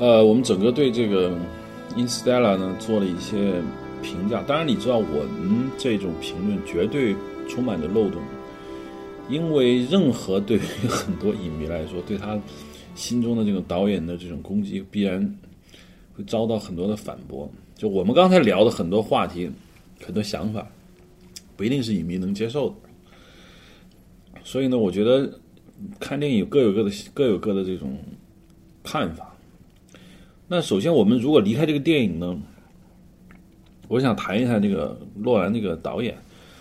呃，我们整个对这个《Instella》呢做了一些评价。当然，你知道我们这种评论绝对充满着漏洞，因为任何对于很多影迷来说，对他心中的这种导演的这种攻击，必然会遭到很多的反驳。就我们刚才聊的很多话题、很多想法，不一定是影迷能接受的。所以呢，我觉得看电影各有各的各有各的这种看法。那首先，我们如果离开这个电影呢，我想谈一下那个洛兰那个导演。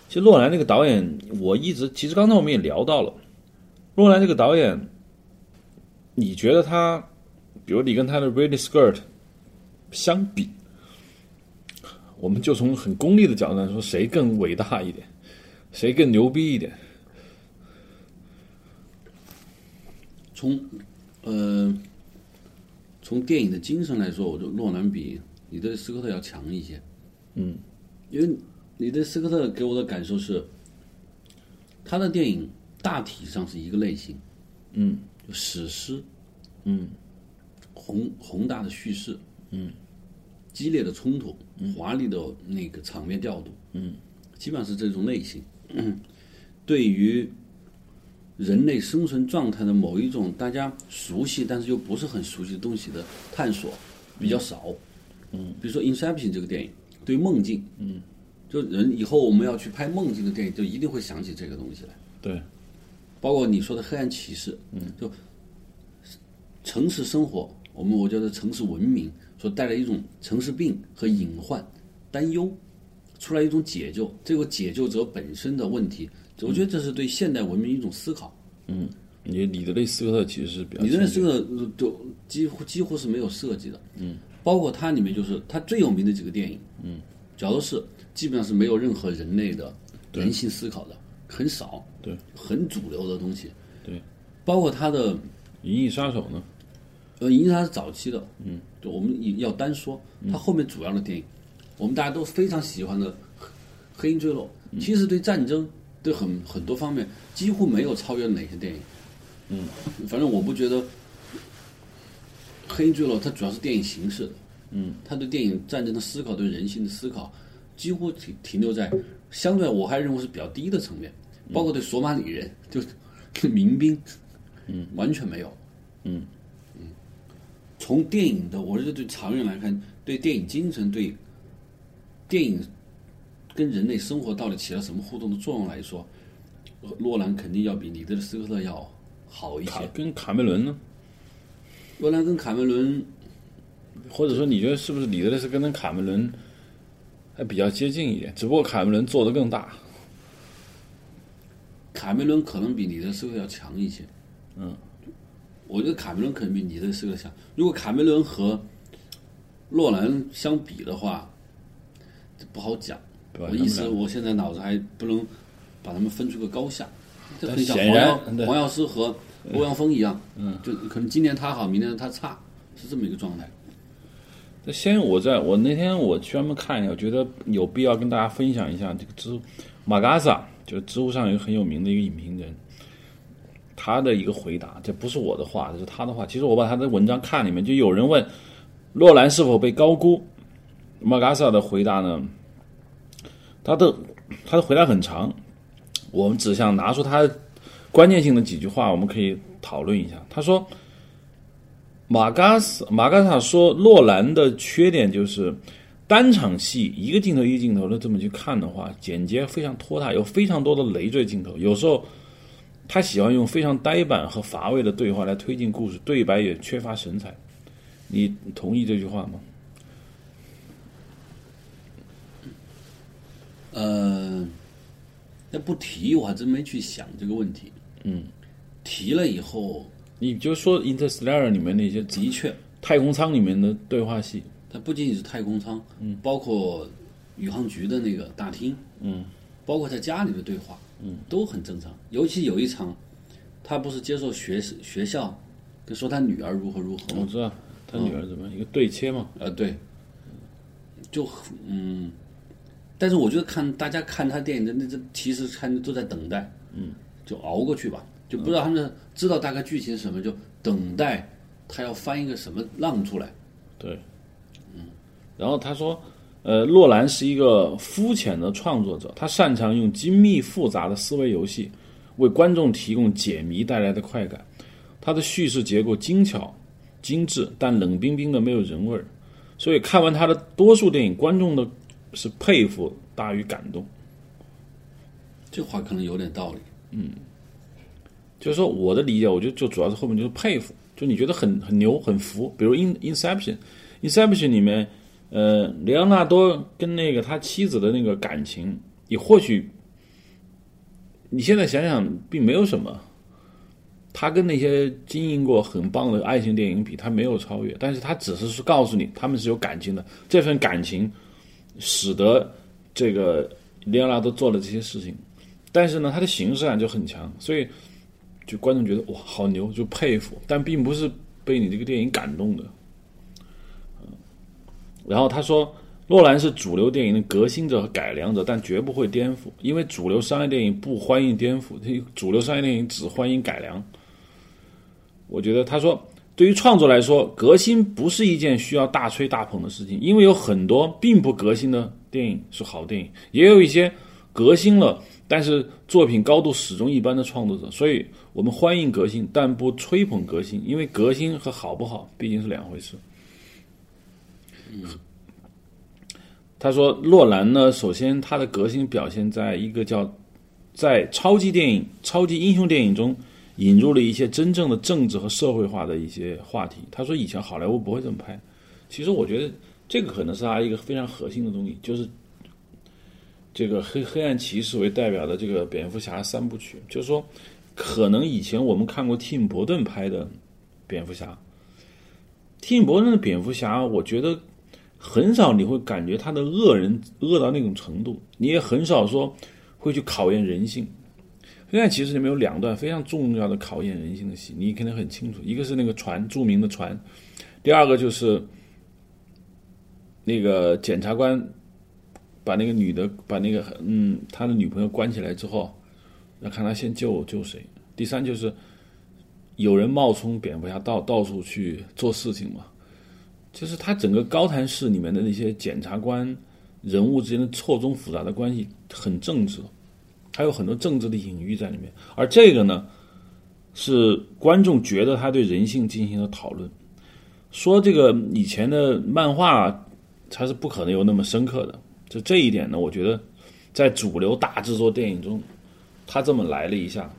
其实洛兰那个导演，我一直其实刚才我们也聊到了，洛兰这个导演，你觉得他，比如你跟他的《Ridley Skirt》相比，我们就从很功利的角度来说，谁更伟大一点，谁更牛逼一点？从呃从电影的精神来说，我觉得诺兰比你对斯科特要强一些。嗯，因为你对斯科特给我的感受是，他的电影大体上是一个类型，嗯。就史诗，嗯。宏宏大的叙事，嗯，激烈的冲突，华丽的那个场面调度，嗯，基本上是这种类型。对于人类生存状态的某一种大家熟悉但是又不是很熟悉的东西的探索比较少。嗯，比如说《Inception》这个电影，对于梦境，嗯，就人以后我们要去拍梦境的电影，就一定会想起这个东西来。对，包括你说的黑暗骑士，嗯，就城市生活，我们我觉得城市文明所带来一种城市病和隐患、担忧，出来一种解救，这个解救者本身的问题，我觉得这是对现代文明一种思考。嗯你你的那斯科特其实是比较你认为亲这个就几乎几乎是没有设计的，嗯，包括它里面就是它最有名的几个电影，嗯，角斗士基本上是没有任何人类的人性思考的，很少，对，很主流的东西，对，包括它的银翼杀手呢，呃，银翼杀是早期的，嗯，就我们也要单说，它后面主要的电影，我们大家都非常喜欢的《黑黑鹰坠落》，其实对战争对很很多方面几乎没有超越哪些电影，嗯，反正我不觉得《黑鹰坠落》它主要是电影形式的，嗯，它对电影战争的思考、对人性的思考，几乎停停留在相对我还认为是比较低的层面，包括对索马里人就是民兵，嗯，完全没有。嗯。嗯。从电影的，我觉得对长远来看，对电影精神、对电影跟人类生活到底起了什么互动的作用来说，呃洛兰肯定要比李德斯科特要好一些。跟卡梅伦呢？洛兰跟卡梅伦，或者说你觉得是不是里德雷斯跟卡梅伦还比较接近一点？只不过卡梅伦做的更大。卡梅伦可能比李德斯科特要强一些。嗯，我觉得卡梅伦可能比李德斯科特强。如果卡梅伦和洛兰相比的话，这不好讲。对吧我一时他们俩我现在脑子还不能把他们分出个高下，这很像显然黄药黄药师和欧阳锋一样，嗯，就可能今年他好，明年他差，是这么一个状态。那先我在我那天我专门看一下，我觉得有必要跟大家分享一下这个知乎马嘎萨，就是知乎上有一个很有名的一个影评人，他的一个回答，这不是我的话，这是他的话。其实我把他的文章看里面，就有人问洛兰是否被高估，马嘎萨的回答呢，他的他的回答很长，我们只想拿出他关键性的几句话，我们可以讨论一下。他说。马嘎斯马嘎萨说，洛兰的缺点就是单场戏一个镜头一个镜头的这么去看的话，剪接非常拖沓，有非常多的累赘镜头。有时候他喜欢用非常呆板和乏味的对话来推进故事，对白也缺乏神采。你同意这句话吗？呃，那不提我还真没去想这个问题。嗯，提了以后，你就说《Interstellar》里面那些的确，太空舱里面的对话戏，它不仅仅是太空舱，嗯，包括宇航局的那个大厅，嗯，包括在家里的对话，嗯，都很正常。尤其有一场，他不是接受学学校跟说他女儿如何如何吗？我知道他女儿怎么样一个对切嘛，呃，对，就很嗯，但是我觉得看大家看他电影的那这其实看都在等待，嗯，就熬过去吧，就不知道他们知道大概剧情是什么，就等待他要翻一个什么浪出来？对，嗯，然后他说，呃，洛兰是一个肤浅的创作者，他擅长用精密复杂的思维游戏为观众提供解谜带来的快感。他的叙事结构精巧、精致，但冷冰冰的，没有人味儿。所以看完他的多数电影，观众的是佩服大于感动。这话可能有点道理。嗯，就是说我的理解，我觉得就主要是后面就是佩服，就你觉得很很牛、很服。比如《In Inception》，《Inception》里面，呃，雷昂纳多跟那个他妻子的那个感情，你或许你现在想想，并没有什么。他跟那些经营过很棒的爱情电影比，他没有超越，但是他只是是告诉你，他们是有感情的。这份感情使得这个里奥纳多做了这些事情，但是呢，他的形式感就很强，所以就观众觉得哇，好牛，就佩服，但并不是被你这个电影感动的。然后他说，洛兰是主流电影的革新者和改良者，但绝不会颠覆，因为主流商业电影不欢迎颠覆，主流商业电影只欢迎改良。我觉得他说，对于创作来说，革新不是一件需要大吹大捧的事情，因为有很多并不革新的电影是好电影，也有一些革新了但是作品高度始终一般的创作者。所以我们欢迎革新，但不吹捧革新，因为革新和好不好毕竟是两回事。嗯他说，洛兰呢，首先他的革新表现在一个叫在超级电影、超级英雄电影中。引入了一些真正的政治和社会化的一些话题。他说：“以前好莱坞不会这么拍。”其实我觉得这个可能是他一个非常核心的东西，就是这个黑黑暗骑士为代表的这个蝙蝠侠三部曲。就是说，可能以前我们看过蒂姆·伯顿拍的蝙蝠侠，蒂姆·伯顿的蝙蝠侠，我觉得很少你会感觉他的恶人恶到那种程度，你也很少说会去考验人性。现在其实里面有两段非常重要的考验人性的戏，你肯定很清楚。一个是那个船，著名的船；第二个就是那个检察官把那个女的，把那个嗯他的女朋友关起来之后，要看他先救救谁。第三就是有人冒充蝙蝠侠到到处去做事情嘛，就是他整个高谭市里面的那些检察官人物之间的错综复杂的关系很政治。还有很多政治的隐喻在里面，而这个呢，是观众觉得他对人性进行了讨论。说这个以前的漫画，它是不可能有那么深刻的。就这一点呢，我觉得在主流大制作电影中，他这么来了一下，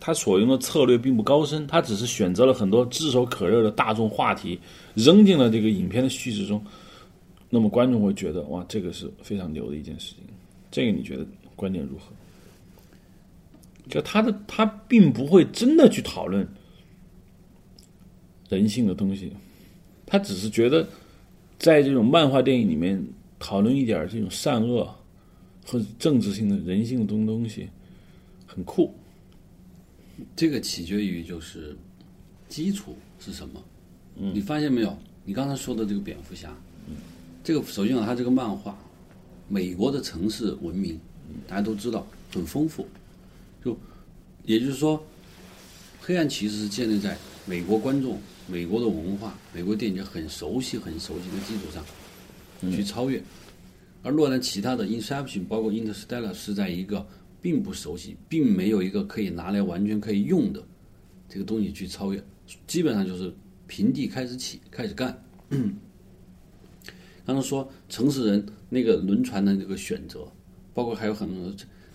他所用的策略并不高深，他只是选择了很多炙手可热的大众话题，扔进了这个影片的叙事中。那么观众会觉得，哇，这个是非常牛的一件事情。这个你觉得观点如何？就他的他并不会真的去讨论人性的东西，他只是觉得在这种漫画电影里面讨论一点这种善恶和政治性的人性的东东西很酷。这个取决于就是基础是什么？嗯，你发现没有？你刚才说的这个蝙蝠侠，嗯，这个首先啊，他这个漫画。美国的城市文明，大家都知道很丰富，就也就是说，黑暗骑士是建立在美国观众、美国的文化、美国电影很熟悉、很熟悉的基础上去超越，而洛兰其他的《Inception》包括《Interstellar》是在一个并不熟悉、并没有一个可以拿来完全可以用的这个东西去超越，基本上就是平地开始起，开始干。刚刚说城市人那个轮船的那个选择，包括还有很多，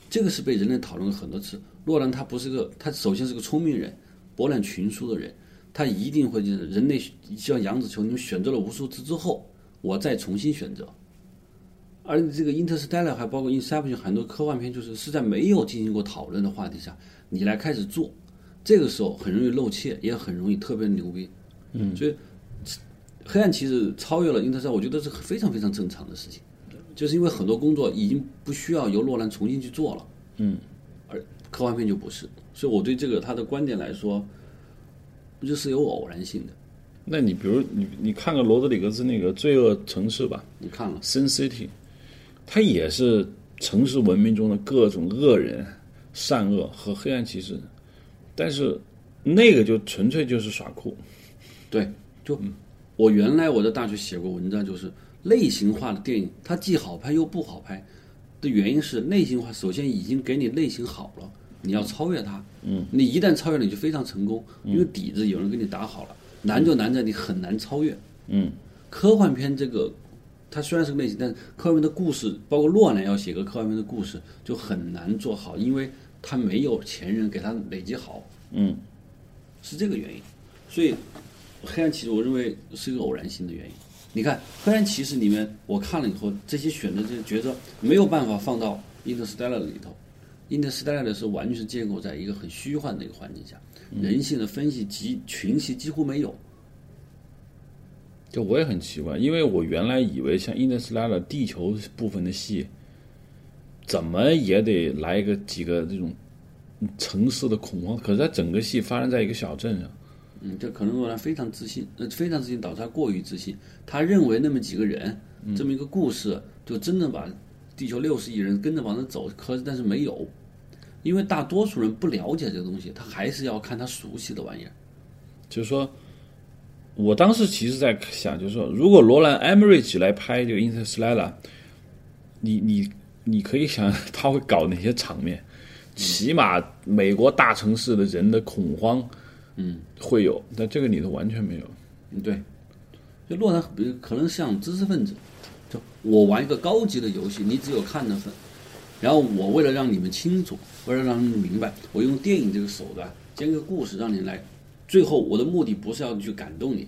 这个是被人类讨论了很多次。洛兰他不是个，他首先是个聪明人，博览群书的人，他一定会就是人类像杨子琼，你们选择了无数次之后，我再重新选择。而这个《Interstellar》还包括《Inception》很多科幻片，就是是在没有进行过讨论的话题下，你来开始做，这个时候很容易露怯，也很容易特别牛逼。嗯，所以。黑暗骑士超越了英特尔，我觉得是非常非常正常的事情，就是因为很多工作已经不需要由洛兰重新去做了，嗯，而科幻片就不是，所以我对这个他的观点来说，不就是有偶然性的？那你比如你你看个罗德里格斯那个《罪恶城市》吧，你看了《Sin City》，它也是城市文明中的各种恶人、善恶和黑暗骑士，但是那个就纯粹就是耍酷。对，就我原来我在大学写过文章，就是类型化的电影，它既好拍又不好拍的原因是类型化首先已经给你类型好了，你要超越它。嗯，你一旦超越了，你就非常成功，因为底子有人给你打好了。难就难在你很难超越。嗯，科幻片这个，它虽然是个类型，但是科幻片的故事，包括洛兰要写个科幻片的故事，就很难做好，因为他没有前人给他累积好。嗯，是这个原因。所以，黑暗骑士我认为是一个偶然性的原因。你看，黑暗骑士里面我看了以后，这些选择这些角色没有办法放到 Interstellar 里头。Interstellar 的是完全是建构在一个很虚幻的一个环境下，人性的分析及群戏几乎没有。就我也很奇怪，因为我原来以为像《Interstellar》地球部分的戏，怎么也得来一个几个这种城市的恐慌，可是它整个戏发生在一个小镇上。嗯，这可能罗兰非常自信，呃，非常自信导致他过于自信，他认为那么几个人，这么一个故事，就真的把地球六十亿人跟着往那走，可是但是没有，因为大多数人不了解这个东西，他还是要看他熟悉的玩意儿。就是说，我当时其实在想，就是说，如果罗兰·艾默瑞奇来拍这个《Interstellar》，你你你可以想他会搞哪些场面？起码美国大城市的人的恐慌，嗯，会有，但这个里头完全没有。嗯，对，就诺兰，比如可能像知识分子，就我玩一个高级的游戏，你只有看的份，然后我为了让你们清楚，为了让你们明白，我用电影这个手段讲一个故事，让你来，最后我的目的不是要去感动你，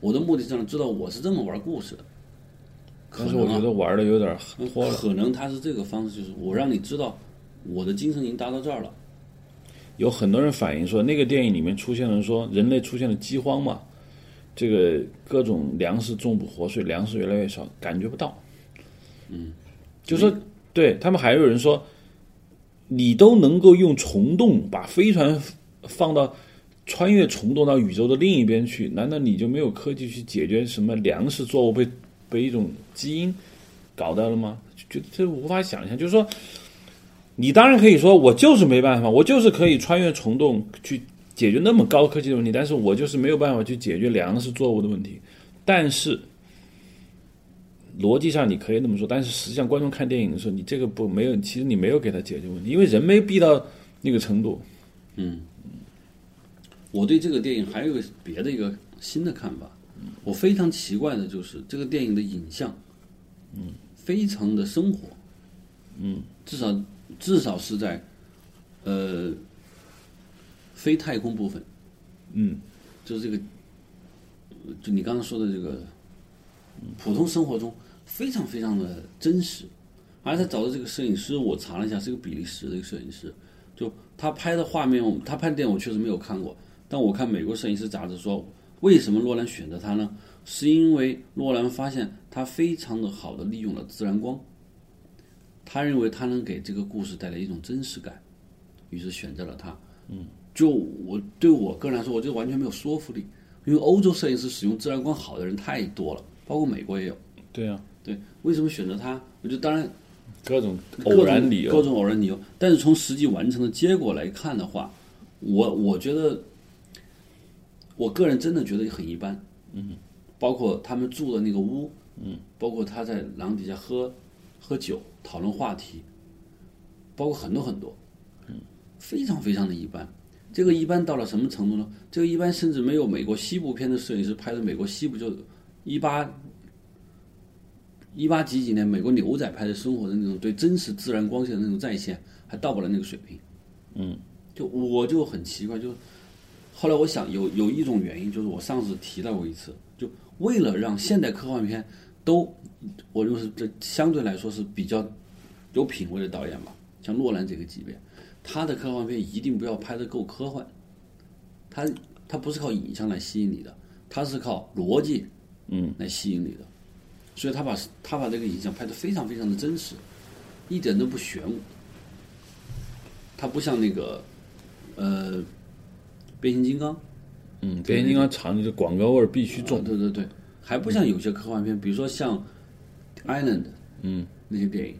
我的目的是让你知道我是这么玩故事的。可但是我觉得玩的有点脱了。可能他是这个方式，就是我让你知道我的精神已经达到这儿了。有很多人反映说，那个电影里面出现了说人类出现了饥荒嘛，这个各种粮食种不活，所以粮食越来越少，感觉不到。嗯，就说对他们还有人说，你都能够用虫洞把飞船放到穿越虫洞到宇宙的另一边去，难道你就没有科技去解决什么粮食作物被被一种基因搞到了吗？就这无法想象，就是说。你当然可以说，我就是没办法，我就是可以穿越虫洞去解决那么高科技的问题，但是我就是没有办法去解决粮食作物的问题。但是逻辑上你可以那么说，但是实际上观众看电影的时候，你这个不没有，其实你没有给他解决问题，因为人没逼到那个程度。嗯我对这个电影还有个别的一个新的看法，我非常奇怪的就是这个电影的影像，嗯，非常的生活，嗯，至少至少是在，呃，非太空部分，嗯，就是这个，呃就你刚刚说的这个，普通生活中非常非常的真实，而他找的这个摄影师，我查了一下，是个比利时的一个摄影师，就他拍的画面，他拍的电影我确实没有看过，但我看美国摄影师杂志说，为什么诺兰选择他呢？是因为诺兰发现他非常的好的利用了自然光，他认为他能给这个故事带来一种真实感，于是选择了他。嗯，就我对我个人来说，我觉得完全没有说服力，因为欧洲摄影师使用自然光好的人太多了，包括美国也有。对啊，对，为什么选择他？我觉得当然各种偶然理由各由。种偶然理由。但是从实际完成的结果来看的话，我我觉得，我个人真的觉得很一般。嗯，包括他们住的那个屋，嗯，包括他在廊底下喝喝酒讨论话题，包括很多很多，嗯，非常非常的一般。这个一般到了什么程度呢？这个一般甚至没有美国西部片的摄影师拍的美国西部就一八一八几几年美国牛仔拍的生活的那种对真实自然光线的那种再现，还到不了那个水平。嗯，就我就很奇怪，就后来我想有有一种原因，就是我上次提到过一次，就为了让现代科幻片都，我就是这相对来说是比较有品位的导演吧，像诺兰这个级别，他的科幻片一定不要拍的够科幻，他他不是靠影像来吸引你的，他是靠逻辑嗯来吸引你的。所以他把他把这个影像拍的非常非常的真实，一点都不玄武。他不像那个，呃，变形金刚，嗯，变形金刚厂里的广告味儿必须重啊。对对对，还不像有些科幻片，比如说像《Island》，嗯，那些电影，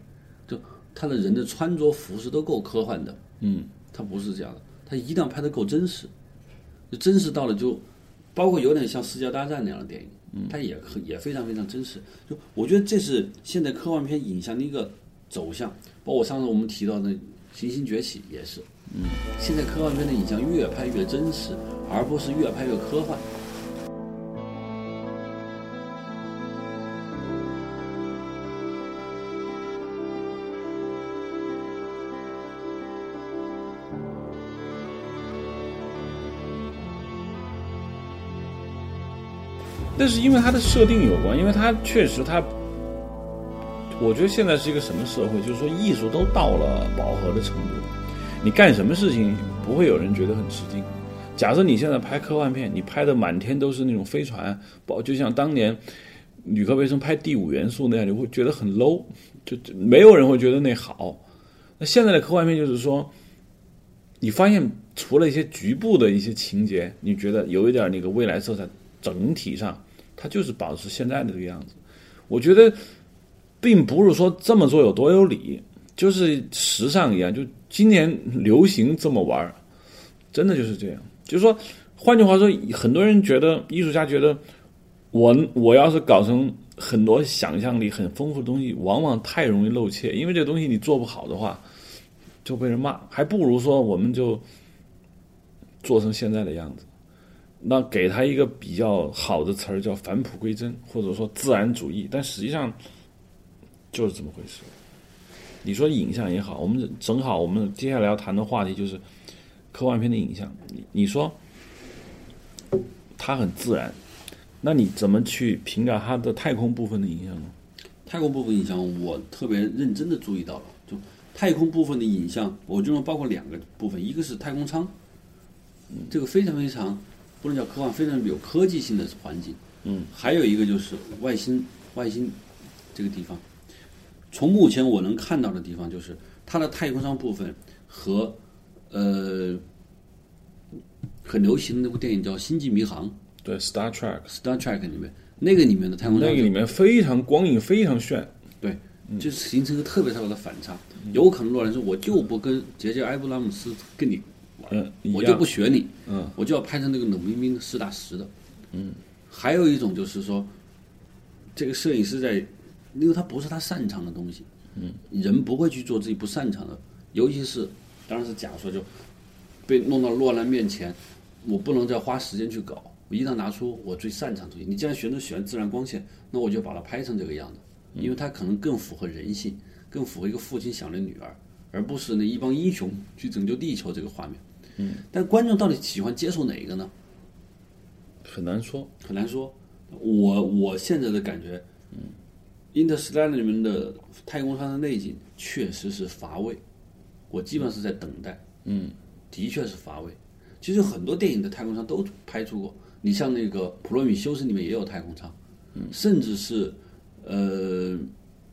就他的人的穿着服饰都够科幻的，嗯，他不是这样的，他一定要拍得够真实。就真实到了就，包括有点像《世界大战》那样的电影，嗯，它也很也非常非常真实。就我觉得这是现在科幻片影像的一个走向，包括上次我们提到的《行星崛起》也是，嗯，现在科幻片的影像越拍越真实，而不是越拍越科幻。但是因为它的设定有关，因为它确实它，我觉得现在是一个什么社会？就是说艺术都到了饱和的程度，你干什么事情不会有人觉得很吃惊。假设你现在拍科幻片，你拍的满天都是那种飞船，包就像当年吕克·贝松拍《第五元素》那样，你会觉得很 low，就没有人会觉得那好。那现在的科幻片就是说，你发现除了一些局部的一些情节，你觉得有一点那个未来色彩，整体上。它就是保持现在的这个样子，我觉得，并不是说这么做有多有理，就是时尚一样，就今年流行这么玩真的就是这样。就是说，换句话说，很多人觉得艺术家觉得，我我要是搞成很多想象力很丰富的东西，往往太容易露怯，因为这东西你做不好的话，就被人骂，还不如说我们就做成现在的样子。那给他一个比较好的词儿叫返璞归真，或者说自然主义，但实际上就是这么回事。你说影像也好，我们正好我们接下来要谈的话题就是科幻片的影像。你你说它很自然，那你怎么去评价它的太空部分的影像呢？太空部分影像，我特别认真的注意到了，就太空部分的影像，我认为包括两个部分，一个是太空舱，这个非常非常。不能叫科幻，非常有科技性的环境。嗯，还有一个就是外星，外星这个地方，从目前我能看到的地方，就是它的太空舱部分和呃很流行的那部电影叫《星际迷航》。对，Star Trek。Star Trek 里面那个里面的太空舱，那个里面非常光影非常炫。对，就是形成一个特别特别的反差。有可能洛兰说：“我就不跟杰杰埃布拉姆斯跟你。”嗯，我就不学你，嗯，我就要拍成那个冷冰冰的实打实的，嗯。还有一种就是说，这个摄影师在，因为他不是他擅长的东西，嗯，人不会去做自己不擅长的，尤其是，当然是假说就，被弄到落难面前，我不能再花时间去搞，我一定要拿出我最擅长的东西。你既然选择喜欢自然光线，那我就把它拍成这个样子，因为它可能更符合人性，更符合一个父亲想的女儿，而不是那一帮英雄去拯救地球这个画面。嗯，但观众到底喜欢接受哪一个呢？很难说，很难说。我我现在的感觉，嗯，《Interstellar》里面的太空舱的内景确实是乏味，我基本上是在等待。嗯，的确是乏味。其实很多电影的太空舱都拍出过，你像那个《普罗米修斯》里面也有太空舱，嗯，甚至是，呃，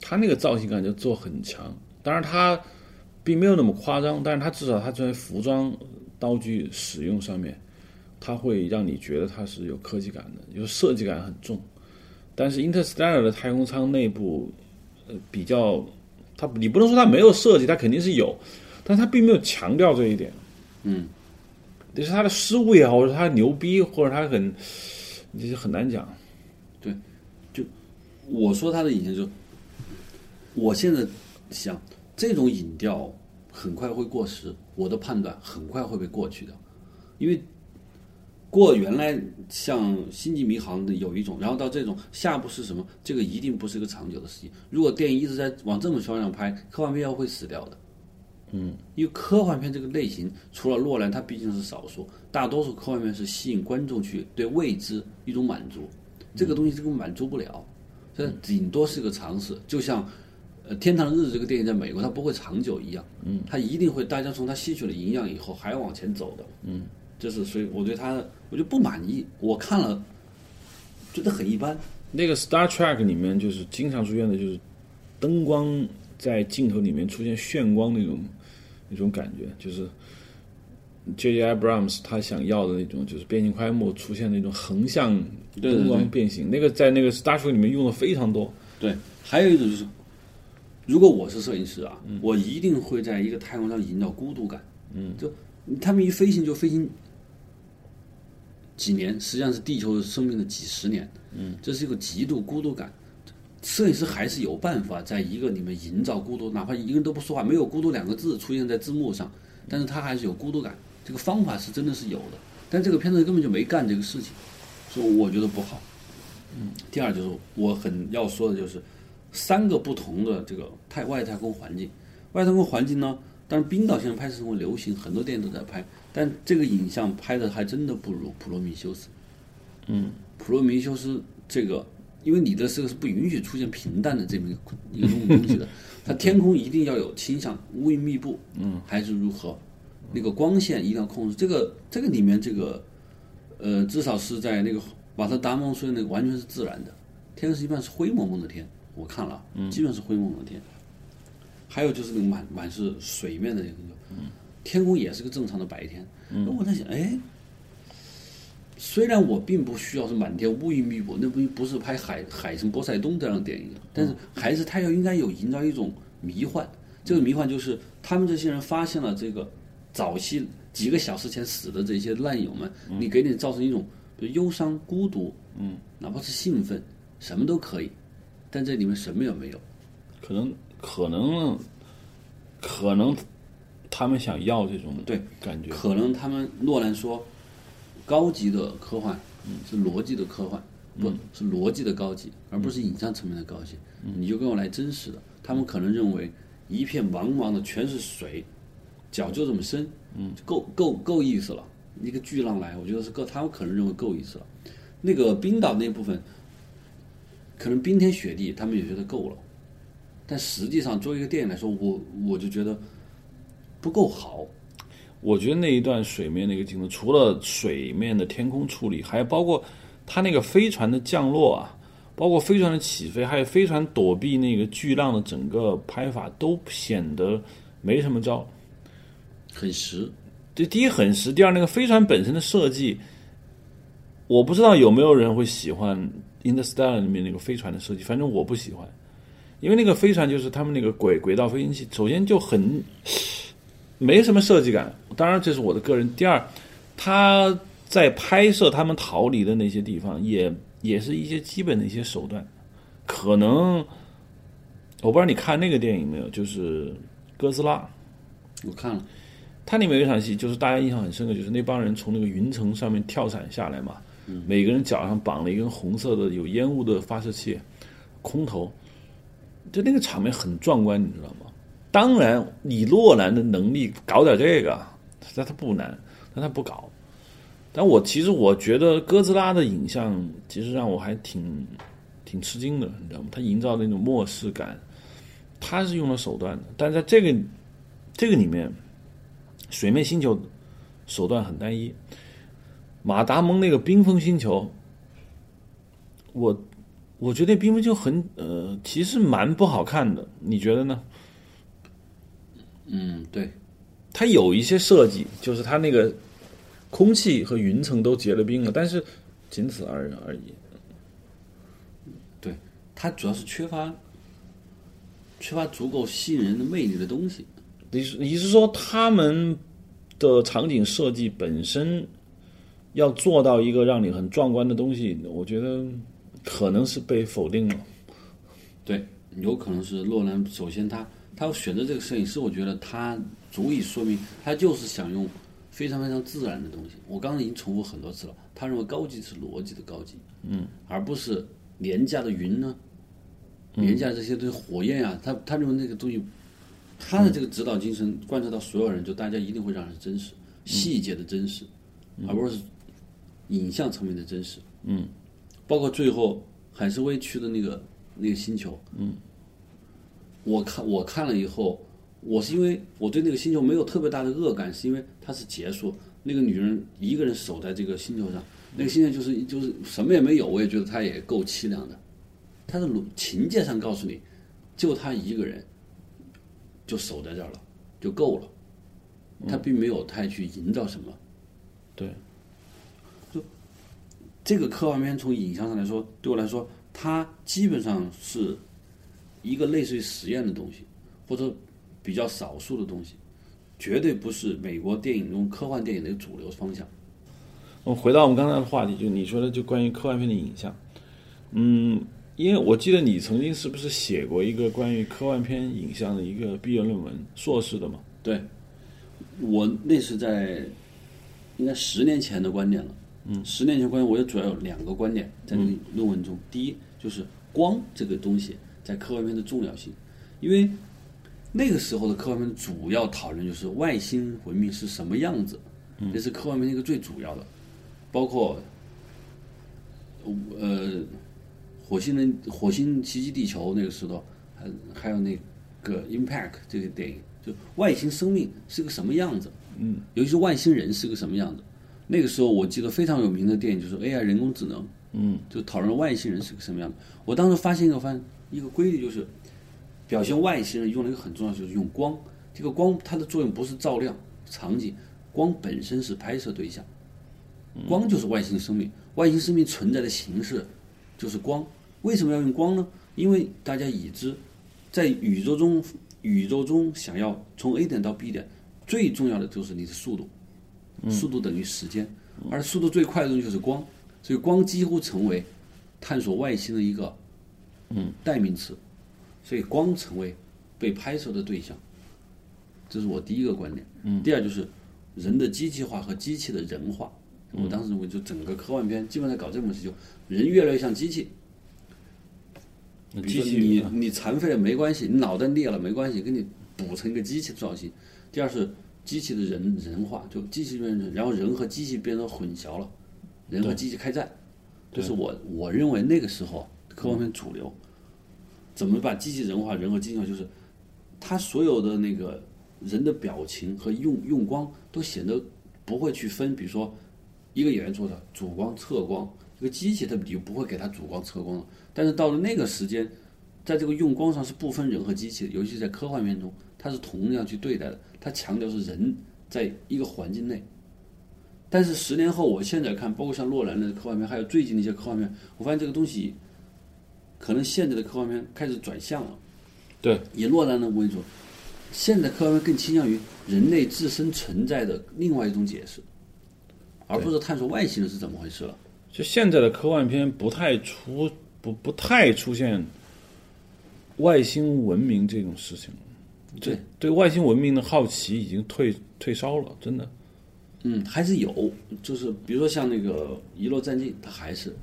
他那个造型感就做很强，当然他并没有那么夸张，但是他至少他作为服装。道具使用上面，它会让你觉得它是有科技感的，就是设计感很重。但是 Interstellar 的太空舱内部，呃，比较，它你不能说它没有设计，它肯定是有，但它并没有强调这一点。嗯，就是它的失误也好，或者它牛逼，或者它很，这很难讲。对，就我说它的影像，就我现在想这种影调。很快会过时，我的判断很快会被过去的，因为过原来像《星际迷航》的有一种，然后到这种下部是什么？这个一定不是一个长久的事情。如果电影一直在往这么方向拍，科幻片要会死掉的。嗯，因为科幻片这个类型，除了诺兰，它毕竟是少数，大多数科幻片是吸引观众去对未知一种满足，这个东西这个满足不了，这顶多是个尝试，就像。呃，《天堂的日子》这个电影在美国它不会长久一样，嗯，它一定会大家从它吸取了营养以后还要往前走的，嗯，就是所以我对它我就不满意，我看了觉得很一般。那个《Star Trek》里面就是经常出现的就是灯光在镜头里面出现炫光那种那种感觉，就是 J.J. Abrams 他想要的那种，就是变形快幕出现那种横向灯光变形，那个在那个《Star Trek》里面用的非常多。对，还有一种就是。如果我是摄影师啊，我一定会在一个太空上营造孤独感。嗯，就他们一飞行就飞行几年，实际上是地球生命的几十年。嗯，这是一个极度孤独感。摄影师还是有办法在一个里面营造孤独，哪怕一个人都不说话，没有“孤独”两个字出现在字幕上，但是他还是有孤独感。这个方法是真的是有的，但这个片子根本就没干这个事情，所以我觉得不好。嗯，第二就是我很要说的就是三个不同的这个太外太空环境，外太空环境呢，但是冰岛现在拍摄成为流行，很多电影都在拍，但这个影像拍的还真的不如《普罗米修斯》。嗯，《普罗米修斯》这个，因为你的这个是不允许出现平淡的这么一个一个东东西的，它天空一定要有倾向，乌云密布，嗯，还是如何？那个光线一定要控制。这个这个里面这个，呃，至少是在那个瓦特达蒙说的那个完全是自然的，天是一般是灰蒙蒙的天，我看了，基本是灰蒙蒙的天。还有就是那个满满是水面的那个，天空也是个正常的白天。那我在想，哎，虽然我并不需要是满天乌云密布，那不不是拍海海神波塞冬这样的电影，但是还是它要应该有营造一种迷幻。这个迷幻就是他们这些人发现了这个早期几个小时前死的这些烂友们，你给你造成一种忧伤、孤独，嗯，哪怕是兴奋，什么都可以，但这里面什么也没有。可能可能可能他们想要这种对感觉，可能他们诺兰说，高级的科幻是逻辑的科幻，不是逻辑的高级，而不是影像层面的高级。你就跟我来真实的，他们可能认为一片茫茫的全是水，脚就这么深，嗯，够够够意思了。一个巨浪来，我觉得是够，他们可能认为够意思了。那个冰岛那部分，可能冰天雪地，他们也觉得够了。但实际上，作为一个电影来说，我我就觉得不够好。我觉得那一段水面那个镜头，除了水面的天空处理，还包括它那个飞船的降落啊，包括飞船的起飞，还有飞船躲避那个巨浪的整个拍法，都显得没什么招。很实，这第一很实，第二那个飞船本身的设计，我不知道有没有人会喜欢《Interstellar》里面那个飞船的设计，反正我不喜欢，因为那个飞船就是他们那个轨轨道飞行器，首先就很没什么设计感，当然这是我的个人。第二，他在拍摄他们逃离的那些地方，也也是一些基本的一些手段，可能我不知道你看那个电影没有，就是哥斯拉。我看了，它里面有一场戏，就是大家印象很深刻，就是那帮人从那个云层上面跳伞下来嘛，每个人脚上绑了一根红色的有烟雾的发射器，空投，就那个场面很壮观，你知道吗？当然，以洛兰的能力搞点这个，但他不难，但他不搞。但我其实我觉得哥斯拉的影像其实让我还挺挺吃惊的，你知道吗？他营造那种末世感，他是用了手段的，但在这个这个里面，水面星球手段很单一。马达蒙那个冰封星球，我我觉得冰封就很呃，其实蛮不好看的，你觉得呢？嗯，对，它有一些设计，就是它那个空气和云层都结了冰了，但是仅此而而已。对，它主要是缺乏缺乏足够吸引人的魅力的东西。你是你是说他们的场景设计本身要做到一个让你很壮观的东西，我觉得可能是被否定了。对，有可能是洛兰。首先他，他要选择这个摄影师，我觉得他足以说明他就是想用非常非常自然的东西。我刚刚已经重复很多次了，他认为高级是逻辑的高级，嗯，而不是廉价的云呢，廉价这些东西火焰啊，他他认为那个东西，他的这个指导精神贯彻到所有人，就大家一定会让人真实，细节的真实，而不是影像层面的真实。嗯，包括最后海参崴去的那个那个星球，嗯，我看我看了以后，我是因为我对那个星球没有特别大的恶感，是因为它是结束，那个女人一个人守在这个星球上，那个星球就是就是什么也没有，我也觉得她也够凄凉的。她的情节上告诉你，就她一个人就守在这儿了，就够了，她并没有太去营造什么。对，这个科幻片从影像上来说，对我来说，它基本上是一个类似于实验的东西，或者比较少数的东西，绝对不是美国电影中科幻电影的一个主流方向。我们回到我们刚才的话题，就你说的，就关于科幻片的影像。嗯，因为我记得你曾经是不是写过一个关于科幻片影像的一个毕业论文，硕士的嘛？对，我那是在应该十年前的观点了。嗯，十年前观点，我也主要有两个观点在那个论文中。第一，就是光这个东西在科幻片的重要性，因为那个时候的科幻片主要讨论就是外星文明是什么样子，这是科幻片一个最主要的，包括呃火星人火星袭击地球那个时候，还还有那个 Impact 这个电影，就外星生命是个什么样子，嗯，尤其是外星人是个什么样子。那个时候我记得非常有名的电影就是 AI 人工智能，嗯，就讨论外星人是个什么样的。我当时发现一个发现一个规律，就是表现外星人用了一个很重要，就是用光。这个光它的作用不是照亮场景，光本身是拍摄对象，光就是外星生命。外星生命存在的形式就是光。为什么要用光呢？因为大家已知，在宇宙中，宇宙中想要从 A 点到 B 点，最重要的就是你的速度。速度等于时间，而速度最快的东西就是光，所以光几乎成为探索外星的一个嗯代名词，所以光成为被拍摄的对象，这是我第一个观点。嗯，第二就是人的机器化和机器的人化。我当时认为，就整个科幻片基本上搞这个模式，就人越来越像机器。机器你你残废了没关系，你脑袋裂了没关系，给你补成一个机器的造型。第二是。机器的人人化，就机器变成，然后人和机器变成混淆了，人和机器开战，就是我我认为那个时候科幻片主流，怎么把机器人化，人和机器化，就是他所有的那个人的表情和用用光都显得不会去分，比如说一个演员做的主光侧光，一个机器它你不会给他主光侧光了，但是到了那个时间，在这个用光上是不分人和机器的，尤其在科幻片中，它是同样去对待的。他强调是人在一个环境内，但是十年后，我现在看，包括像洛兰的科幻片，还有最近的一些科幻片，我发现这个东西可能现在的科幻片开始转向了。对，以洛兰的为主，现在科幻片更倾向于人类自身存在的另外一种解释，而不是探索外星人是怎么回事了。就现在的科幻片不太出不不太出现外星文明这种事情。对对，外星文明的好奇已经退退烧了，真的。嗯，还是有，就是比如说像那个《遗落战境》，它还是，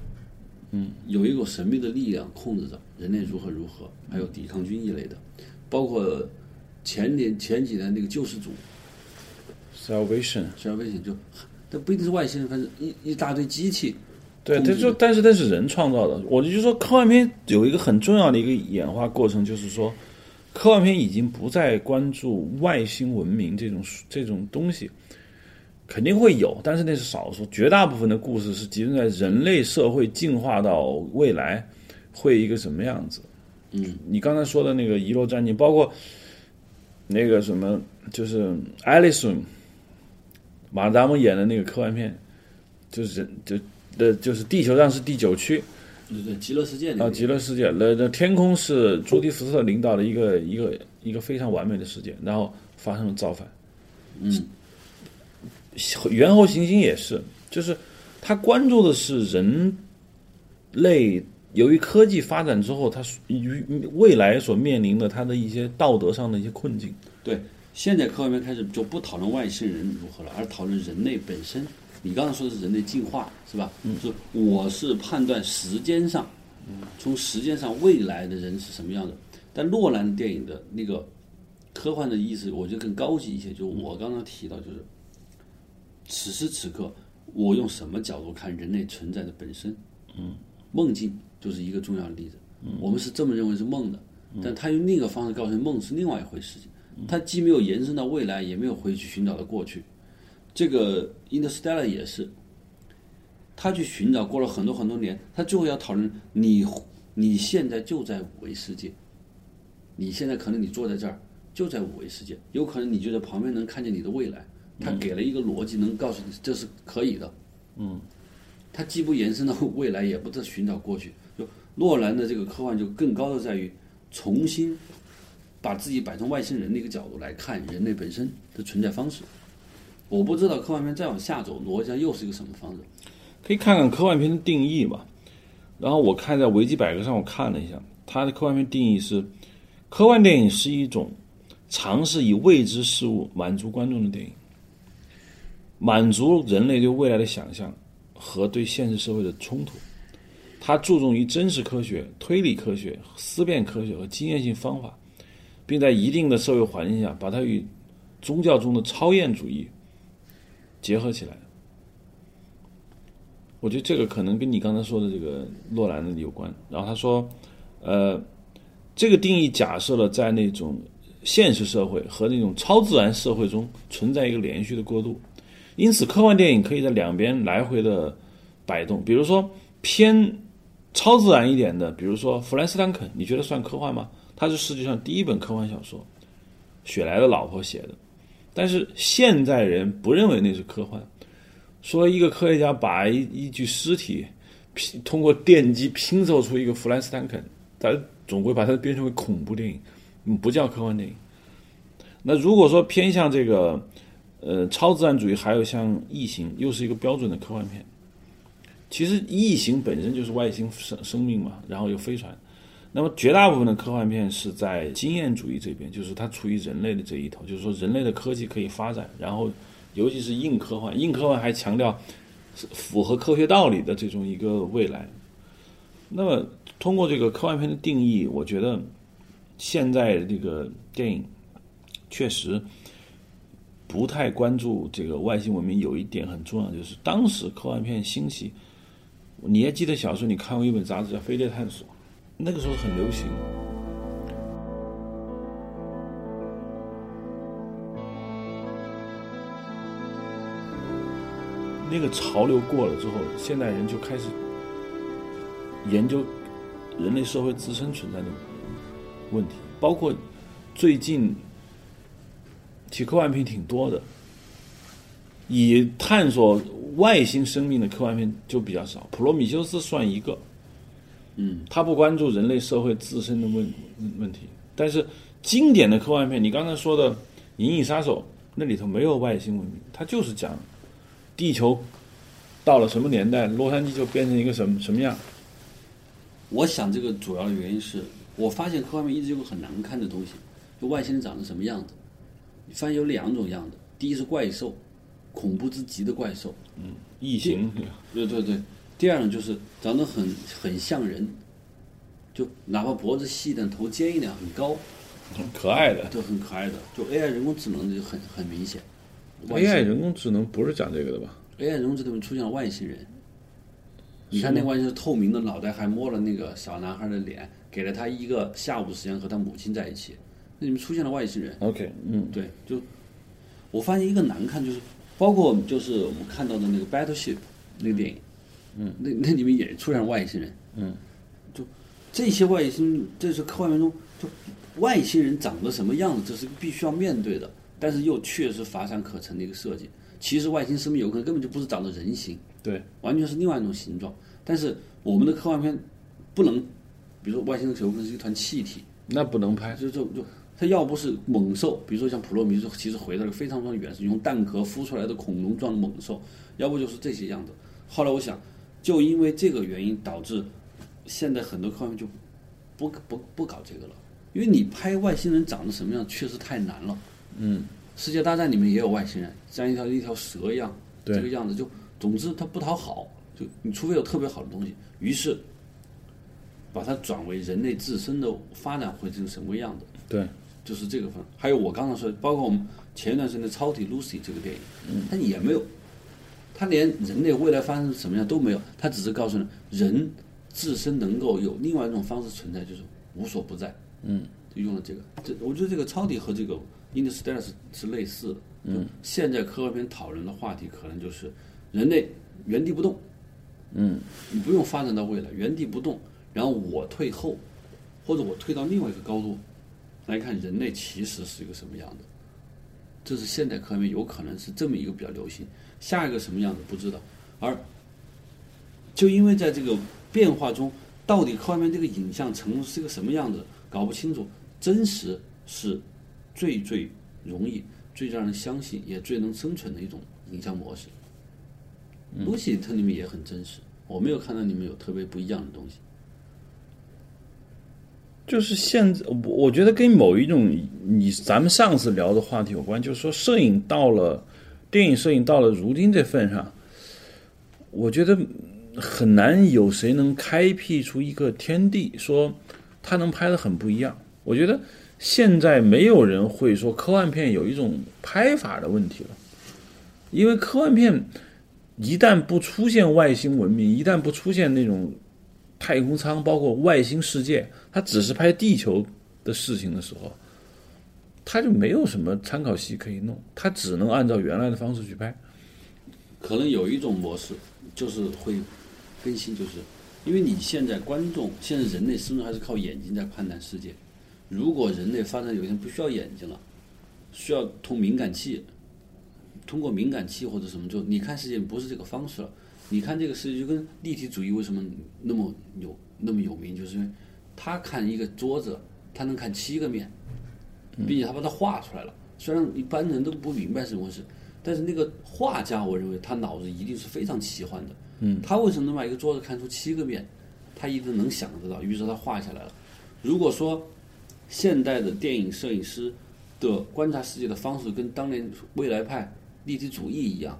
嗯，有一股神秘的力量控制着人类如何如何，还有抵抗军一类的，包括前年前几年那个救世主，Salvation，Salvation 就，它不一定是外星人，反正一一大堆机器。对，他就，但是那是人创造的。我就说，科幻片有一个很重要的一个演化过程，就是说。科幻片已经不再关注外星文明这种这种东西，肯定会有，但是那是少数。绝大部分的故事是集中在人类社会进化到未来会一个什么样子。嗯，你刚才说的那个遗落战境，包括那个什么，就是爱丽丝，马达姆演的那个科幻片，就是就的，就是地球上是第九区。对对，极乐世界啊，极乐世界，那那天空是朱迪福特领导的一个一个一个非常完美的世界，然后发生了造反。嗯，猿猴行星也是，就是他关注的是人类由于科技发展之后，他与未来所面临的他的一些道德上的一些困境。对，现在科幻片开始就不讨论外星人如何了，而讨论人类本身。你刚才说的是人类进化，是吧？嗯，是我是判断时间上，从时间上未来的人是什么样的。但诺兰电影的那个科幻的意思，我觉得更高级一些。就我刚刚提到，就是此时此刻，我用什么角度看人类存在的本身？嗯，梦境就是一个重要的例子。我们是这么认为是梦的，但他用另一个方式告诉你梦是另外一回事。情他既没有延伸到未来，也没有回去寻找到过去。这个《Interstellar》也是，他去寻找过了很多很多年，他最后要讨论你你现在就在五维世界，你现在可能你坐在这儿就在五维世界，有可能你就在旁边能看见你的未来。他给了一个逻辑，能告诉你这是可以的。嗯，他既不延伸到未来，也不在寻找过去。就诺兰的这个科幻就更高的在于重新把自己摆成外星人的一个角度来看人类本身的存在方式。我不知道科幻片再往下走，逻辑上又是一个什么方式。可以看看科幻片的定义嘛。然后我看在维基百科上，我看了一下，它的科幻片定义是：科幻电影是一种尝试以未知事物满足观众的电影，满足人类对未来的想象和对现实社会的冲突。它注重于真实科学、推理科学、思辨科学和经验性方法，并在一定的社会环境下把它与宗教中的超验主义结合起来。我觉得这个可能跟你刚才说的这个洛兰的有关。然后他说，呃，这个定义假设了在那种现实社会和那种超自然社会中存在一个连续的过渡，因此科幻电影可以在两边来回的摆动。比如说偏超自然一点的，比如说弗兰斯坦肯，你觉得算科幻吗？他是世界上第一本科幻小说，雪莱的老婆写的，但是现在人不认为那是科幻。说一个科学家把一一具尸体拼通过电击拼凑出一个弗兰斯坦肯，他总会把它编成为恐怖电影，不叫科幻电影。那如果说偏向这个呃超自然主义，还有像异形，又是一个标准的科幻片。其实异形本身就是外星生生命嘛，然后有飞船。那么绝大部分的科幻片是在经验主义这边，就是它处于人类的这一头，就是说人类的科技可以发展，然后。尤其是硬科幻，硬科幻还强调符合科学道理的这种一个未来。那么，通过这个科幻片的定义，我觉得现在这个电影确实不太关注这个外星文明。有一点很重要，就是当时科幻片兴起，你还记得小时候你看过一本杂志叫《飞碟探索》，那个时候很流行。那个潮流过了之后，现代人就开始研究人类社会自身存在的问题，包括最近其科幻片挺多的，以探索外星生命的科幻片就比较少。《普罗米修斯》算一个，嗯，他不关注人类社会自身的问问题，但是经典的科幻片，你刚才说的《银翼杀手》，那里头没有外星文明，它就是讲。地球到了什么年代，洛杉矶就变成一个什么什么样？我想这个主要的原因是我发现科幻片一直有个很难看的东西，就外星人长成什么样子？你发现有两种样子，第一是怪兽，恐怖之极的怪兽，嗯，异形，对对对。第二种就是长得很很像人，就哪怕脖子细点，头尖一点，很高，很可爱的，都很可爱的。就 AI 人工智能就很很明显。AI 人工智能不是讲这个的吧？AI 人工智能出现了外星人，你看那外星人透明的脑袋，还摸了那个小男孩的脸，给了他一个下午时间和他母亲在一起，那里面出现了外星人。OK，嗯，对，就我发现一个难看，就是包括就是我们看到的那个 Battleship 那个电影，嗯，那那里面也出现了外星人，嗯，就这些外星，这是科幻片中就外星人长得什么样子，这是必须要面对的。但是又确实乏善可陈的一个设计。其实外星生命有可能根本就不是长得人形，对，完全是另外一种形状。但是我们的科幻片不能，比如说外星人有可能是一团气体，那不能拍。就就就它要不是猛兽，比如说像普罗米修斯，其实回到了非常非常原始，用蛋壳孵出来的恐龙状的猛兽，要不就是这些样子。后来我想，就因为这个原因导致现在很多科幻片就不不不搞这个了，因为你拍外星人长得什么样确实太难了。嗯，世界大战里面也有外星人，像一条一条蛇一样，这个样子就，总之它不讨好，就你除非有特别好的东西，于是把它转为人类自身的发展会成什么样子？对，就是这个分。还有我刚才说，包括我们前一段时间的《超体 Lucy》这个电影，嗯，它也没有，它连人类未来发生什么样都没有，他只是告诉你人自身能够有另外一种方式存在，就是无所不在。嗯，就用了这个，这我觉得这个超体和这个。Interstellar 是是类似的，嗯，现在科幻片讨论的话题可能就是人类原地不动，嗯，你不用发展到未来，原地不动，然后我退后，或者我退到另外一个高度来看人类其实是一个什么样的，这是现代科幻片有可能是这么一个比较流行，下一个什么样子不知道，而就因为在这个变化中，到底科幻片这个影像呈是个什么样子搞不清楚，真实是。最最容易、最让人相信，也最能生存的一种影像模式。Lucy 它里面也很真实，我没有看到里面有特别不一样的东西。就是现在，我我觉得跟某一种你咱们上次聊的话题有关，就是说摄影到了电影摄影到了如今这份上，我觉得很难有谁能开辟出一个天地，说他能拍的很不一样。我觉得现在没有人会说科幻片有一种拍法的问题了，因为科幻片一旦不出现外星文明，一旦不出现那种。太空舱包括外星世界，它只是拍地球的事情的时候，他就没有什么参考系可以弄，他只能按照原来的方式去拍。可能有一种模式就是会更新，就是因为你现在观众现在人类始终还是靠眼睛在判断世界。如果人类发展有一天不需要眼睛了，需要通敏感器，通过敏感器或者什么，就你看世界不是这个方式了。你看这个世界就跟立体主义为什么那么有那么有名，就是因为他看一个桌子，他能看七个面，并且他把它画出来了。虽然一般人都不明白是怎么回事，但是那个画家，我认为他脑子一定是非常奇幻的。嗯，他为什么能把一个桌子看出七个面？他一定能想得到，于是他画下来了。如果说现代的电影摄影师的观察世界的方式跟当年未来派立体主义一样。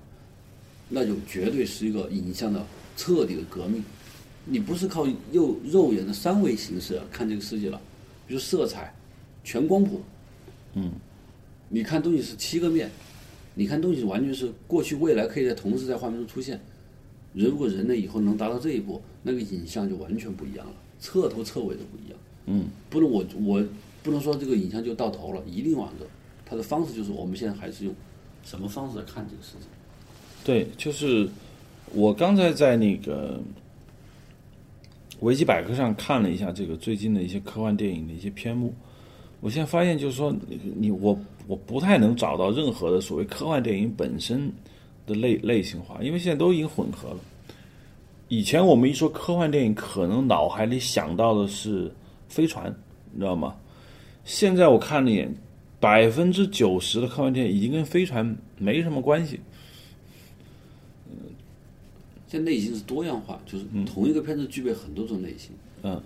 那就绝对是一个影像的彻底的革命。你不是靠肉肉眼的三维形式看这个世界了，比如色彩、全光谱，嗯，你看东西是七个面，你看东西完全是过去未来可以在同时在画面中出现。如果人类以后能达到这一步，那个影像就完全不一样了，彻头彻尾都不一样。嗯，不能我我不能说这个影像就到头了，一定往着它的方式就是我们现在还是用什么方式来看这个事情。对，就是我刚才在那个维基百科上看了一下这个最近的一些科幻电影的一些篇目，我现在发现就是说，你我我不太能找到任何的所谓科幻电影本身的类类型化，因为现在都已经混合了。以前我们一说科幻电影，可能脑海里想到的是飞船，你知道吗？现在我看了一眼，百分之九十的科幻电影已经跟飞船没什么关系。现在已经是多样化，就是同一个片子具备很多种类型。嗯，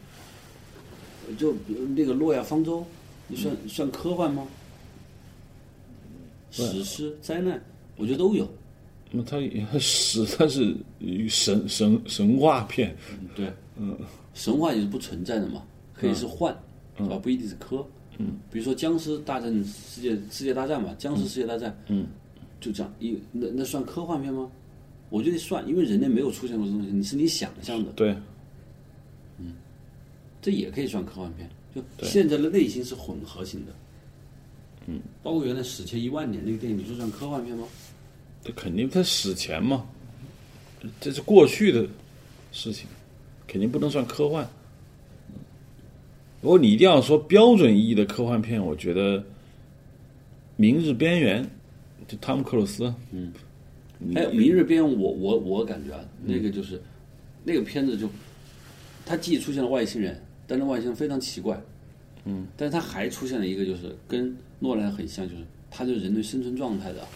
就那个《诺亚方舟》，你算算科幻吗？史诗、灾难，我觉得都有。那么它 史，它是神神神话片。对，嗯，神话也是不存在的嘛，可以是幻，是吧？不一定是科。嗯，比如说僵尸大战世界世界大战嘛，僵尸世界大战，嗯，就这样一那那算科幻片吗？我觉得算，因为人类没有出现过这东西，你是你想象的。对，嗯，这也可以算科幻片。就现在的类型是混合型的，嗯，包括原来史前一万年那个电影，你说算科幻片吗？这肯定它史前嘛，这是过去的事情，肯定不能算科幻。如果你一定要说标准意义的科幻片，我觉得《明日边缘》就汤姆克鲁斯，嗯。还有《明日边缘》，我我我感觉啊，那个就是那个片子就，它既出现了外星人，但是外星人非常奇怪，嗯，但是它还出现了一个就是跟诺兰很像，就是他对人类生存状态的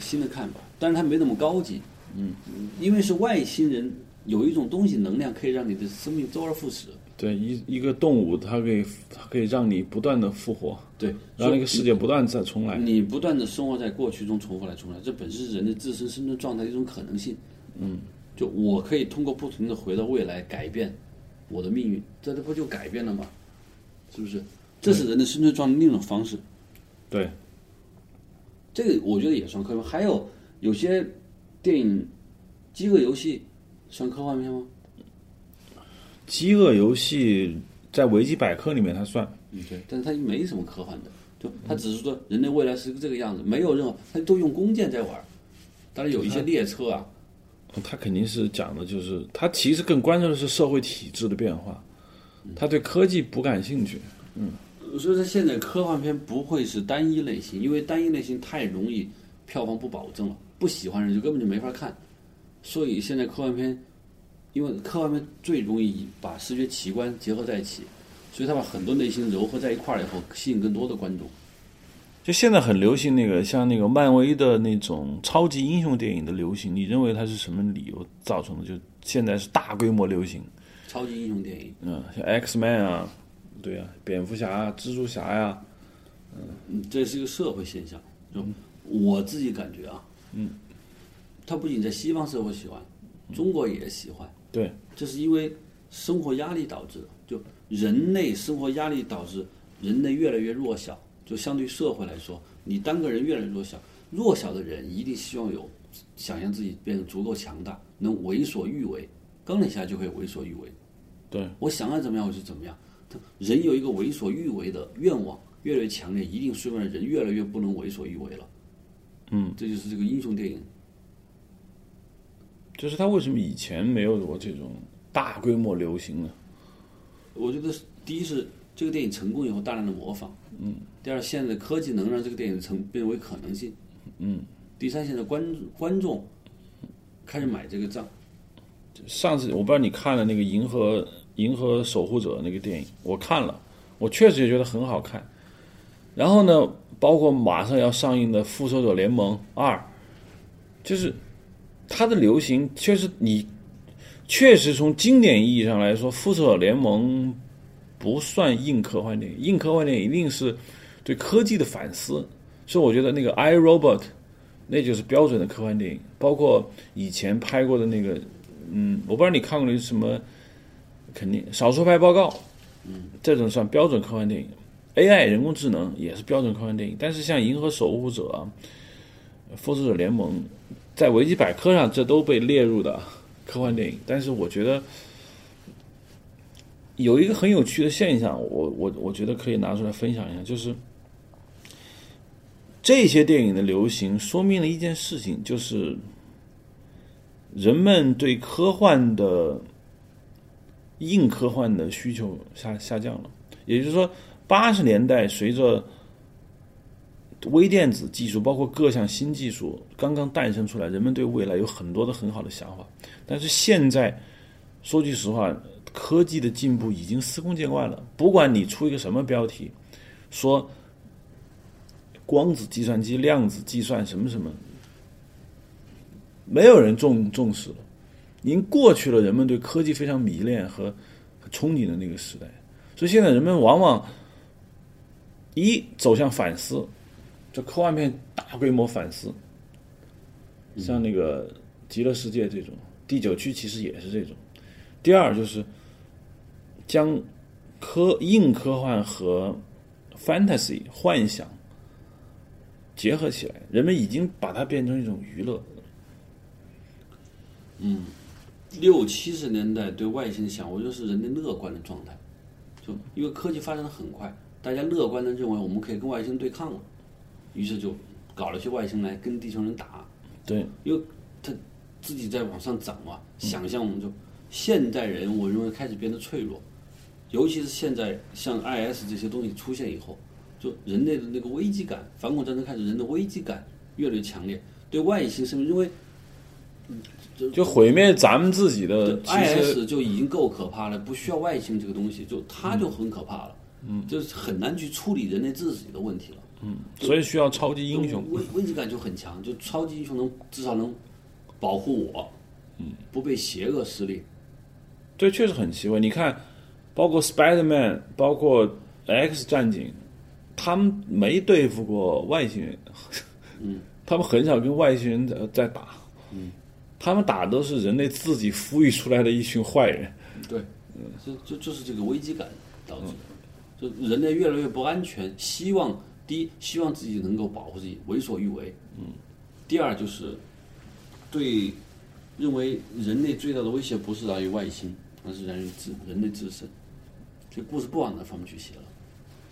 新的看法，但是它没那么高级，嗯，因为是外星人有一种东西能量可以让你的生命周而复始。对，一一个动物，它可以它可以让你不断的复活，对，让那个世界不断再重来。你不断的生活在过去中重复来重来，这本身是人的自身生存状态的一种可能性。嗯，就我可以通过不停的回到未来改变我的命运，这这不就改变了吗？是不是？这是人的生存状态另一种方式。对，这个我觉得也算科幻。还有有些电影《饥饿游戏》算科幻片吗？饥饿游戏在维基百科里面它算，嗯对，但是它没什么科幻的，就它只是说人类未来是个这个样子，没有任何，它都用弓箭在玩但是有一些列车啊，他肯定是讲的就是他其实更关注的是社会体制的变化，他对科技不感兴趣，嗯，所以说现在科幻片不会是单一类型，因为单一类型太容易票房不保证了，不喜欢人就根本就没法看，所以现在科幻片。因为科幻片最容易把视觉奇观结合在一起，所以他把很多类型糅合在一块儿以后，吸引更多的观众。就现在很流行那个像那个漫威的那种超级英雄电影的流行，你认为它是什么理由造成的？就现在是大规模流行，超级英雄电影，嗯，像 X Man 啊，对啊，蝙蝠侠、啊蜘蛛侠呀、嗯，这是一个社会现象。就我自己感觉啊，嗯，它不仅在西方社会喜欢，中国也喜欢。对，这是因为生活压力导致的。就人类生活压力导致人类越来越弱小。就相对社会来说，你单个人越来越弱小，弱小的人一定希望有想象自己变得足够强大，能为所欲为。刚了一下就可以为所欲为。对，我想要怎么样我就怎么样。他人有一个为所欲为的愿望，越来越强烈，一定说明人越来越不能为所欲为了。嗯，这就是这个英雄电影。就是他为什么以前没有过这种大规模流行呢？我觉得第一是这个电影成功以后大量的模仿，嗯。第二，现在科技能让这个电影成变为可能性，嗯。第三，现在观观众开始买这个账。上次我不知道你看了那个《银河银河守护者》那个电影，我看了，我确实也觉得很好看。然后呢，包括马上要上映的《复仇者联盟二》，就是它的流行确实，你确实从经典意义上来说，《复仇者联盟》不算硬科幻电影，硬科幻电影一定是对科技的反思。所以我觉得那个《I Robot》那就是标准的科幻电影，包括以前拍过的那个。嗯，我不知道你看过的是什么，肯定少数派报告，嗯，这种算标准科幻电影。AI 人工智能也是标准科幻电影，但是像《银河守护者》，《复仇者联盟》在维基百科上这都被列入的科幻电影。但是我觉得有一个很有趣的现象，我我我觉得可以拿出来分享一下，就是这些电影的流行说明了一件事情，就是。人们对科幻的硬科幻的需求下下降了，也就是说，八十年代随着微电子技术，包括各项新技术刚刚诞生出来，人们对未来有很多的很好的想法。但是现在，说句实话，科技的进步已经司空见惯了。不管你出一个什么标题，说光子计算机、量子计算什么什么。没有人重重视了，已经过去了人们对科技非常迷恋和憧憬的那个时代，所以现在人们往往一走向反思，这科幻片大规模反思，像那个《极乐世界》这种，《第九区》其实也是这种。第二就是将科硬科幻和 fantasy 幻想结合起来，人们已经把它变成一种娱乐。嗯，六七十年代对外星想，我觉得是人类乐观的状态，就因为科技发展的很快，大家乐观的认为我们可以跟外星对抗了，于是就搞了些外星来跟地球人打。对，因为他自己在往上涨嘛，想象我们就现代人，我认为开始变得脆弱，尤其是现在像 IS 这些东西出现以后，就人类的那个危机感，反恐战争开始，人的危机感越来越强烈，对外星生命因为。就毁灭咱们自己的，IS 就已经够可怕了，不需要外星这个东西，就它就很可怕了，嗯，就是很难去处理人类自己的问题了，嗯，所以需要超级英雄，危危机感就很强，就超级英雄能至少能保护我，嗯，不被邪恶势力，对，确实很奇怪。你看，包括 Spider-Man，包括 X 战警，他们没对付过外星人，嗯，他们很少跟外星人在在打，嗯。他们打都是人类自己孵育出来的一群坏人。对，嗯，就就就是这个危机感导致的，就人类越来越不安全，希望第一希望自己能够保护自己，为所欲为。嗯。第二就是对认为人类最大的威胁不是来于外星，而是来于自人类自身。这故事不往那方面去写了。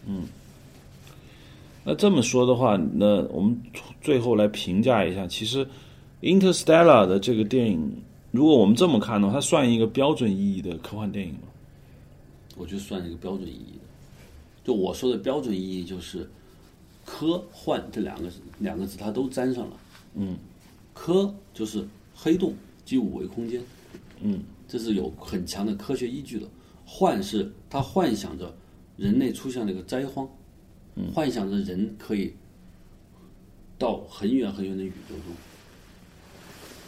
嗯。那这么说的话，那我们最后来评价一下，其实。Interstellar 的这个电影，如果我们这么看的话，它算一个标准意义的科幻电影吗？我觉得算一个标准意义的。就我说的标准意义，就是科幻这两个两个字，它都沾上了。嗯，科就是黑洞及五维空间。嗯，这是有很强的科学依据的。幻是他幻想着人类出现了一个灾荒，幻想着人可以到很远很远的宇宙中。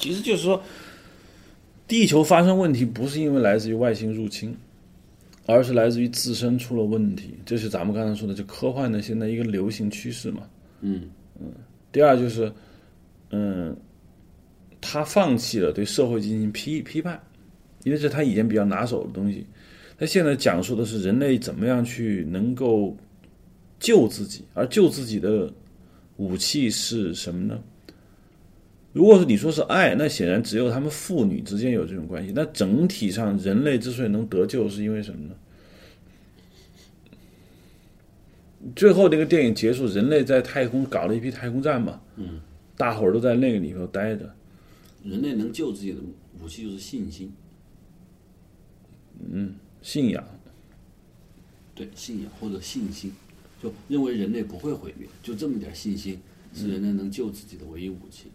其实就是说，地球发生问题不是因为来自于外星入侵，而是来自于自身出了问题。这是咱们刚才说的，就科幻的现在一个流行趋势嘛。嗯嗯第二就是，嗯，他放弃了对社会进行批批判，因为这是他以前比较拿手的东西。他现在讲述的是人类怎么样去能够救自己，而救自己的武器是什么呢？如果是你说是爱，那显然只有他们父女之间有这种关系。那整体上，人类之所以能得救，是因为什么呢？最后那个电影结束，人类在太空搞了一批太空站嘛，嗯，大伙儿都在那个里头待着，人类能救自己的武器就是信心，信仰，对信仰或者信心，就认为人类不会毁灭，就这么点信心是人类能救自己的唯一武器。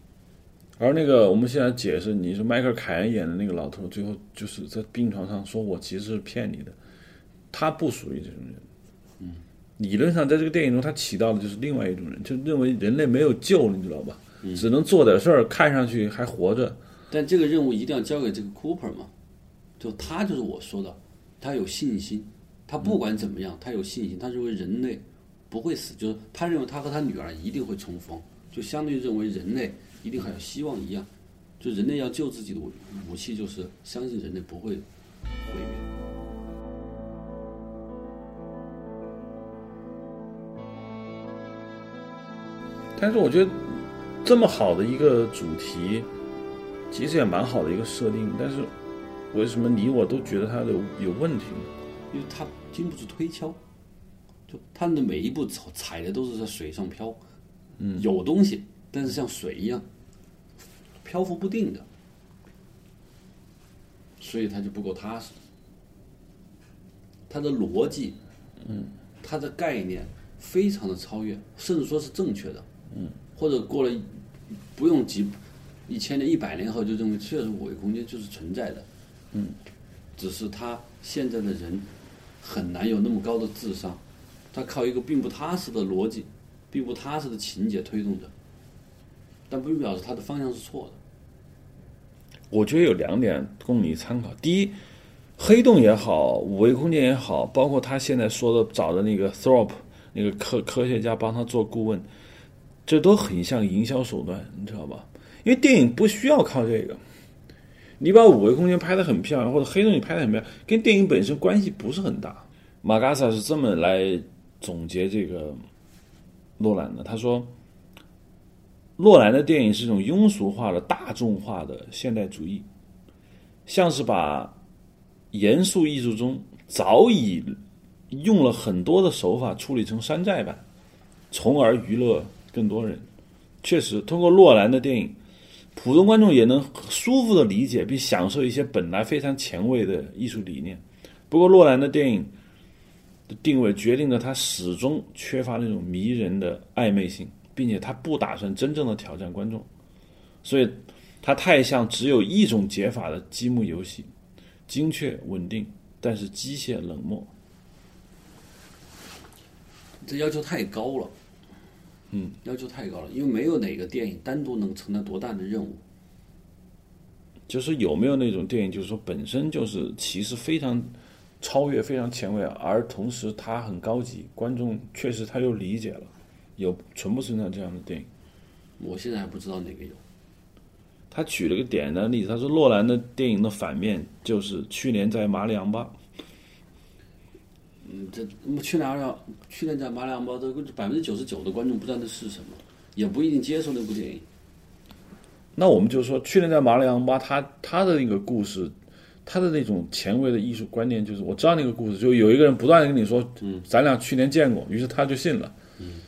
而那个我们现在解释，你说迈克尔凯恩演的那个老头，最后就是在病床上说我其实是骗你的，他不属于这种人。嗯，理论上在这个电影中，他起到的就是另外一种人，就认为人类没有救，你知道吧？只能做点事儿，看上去还活着。但这个任务一定要交给这个 Cooper 嘛，就他就是我说的，他有信心，他不管怎么样，他有信心，他认为人类不会死，就是他认为他和他女儿一定会重逢，就相对于认为人类一定还有希望一样，就人类要救自己的武武器就是相信人类不会毁灭。但是我觉得这么好的一个主题，其实也蛮好的一个设定，但是为什么你我都觉得他有有问题？呢？因为他经不住推敲，就他的每一步走踩的都是在水上漂，嗯，有东西，但是像水一样漂浮不定的，所以他就不够踏实。他的逻辑，嗯，他的概念非常的超越，甚至说是正确的，嗯，或者过了不用几一千年、一百年后就认为确实五维空间就是存在的，嗯，只是他现在的人很难有那么高的智商，他靠一个并不踏实的逻辑、并不踏实的情节推动着，但不表示他的方向是错的。我觉得有两点供你参考。第一，黑洞也好，五维空间也好，包括他现在说的找的那个 Thorp 那个科科学家帮他做顾问，这都很像营销手段，你知道吧？因为电影不需要靠这个。你把五维空间拍得很漂亮，或者黑洞也拍得很漂亮，跟电影本身关系不是很大。马嘎萨是这么来总结这个诺兰的，他说。诺兰的电影是一种庸俗化的、大众化的现代主义，像是把严肃艺术中早已用了很多的手法处理成山寨版，从而娱乐更多人。确实，通过诺兰的电影，普通观众也能舒服的理解并享受一些本来非常前卫的艺术理念。不过，诺兰的电影的定位决定了他始终缺乏那种迷人的暧昧性。并且他不打算真正的挑战观众，所以他太像只有一种解法的积木游戏，精确稳定，但是机械冷漠。这要求太高了，嗯，要求太高了，因为没有哪个电影单独能承担多大的任务。就是有没有那种电影，就是说本身就是其实非常超越、非常前卫，而同时它很高级，观众确实他又理解了。有存不存在这样的电影？我现在还不知道哪个有。他举了个简单的例子，他说诺兰的电影的反面就是去年在马里昂巴。嗯，这去年要去年在马里昂巴，这百分之九十九的观众不知道那是什么，也不一定接受那部电影。那我们就说，去年在马里昂巴，他他的那个故事，他的那种前卫的艺术观念，就是我知道那个故事，就有一个人不断的跟你说，嗯，咱俩去年见过，于是他就信了。嗯。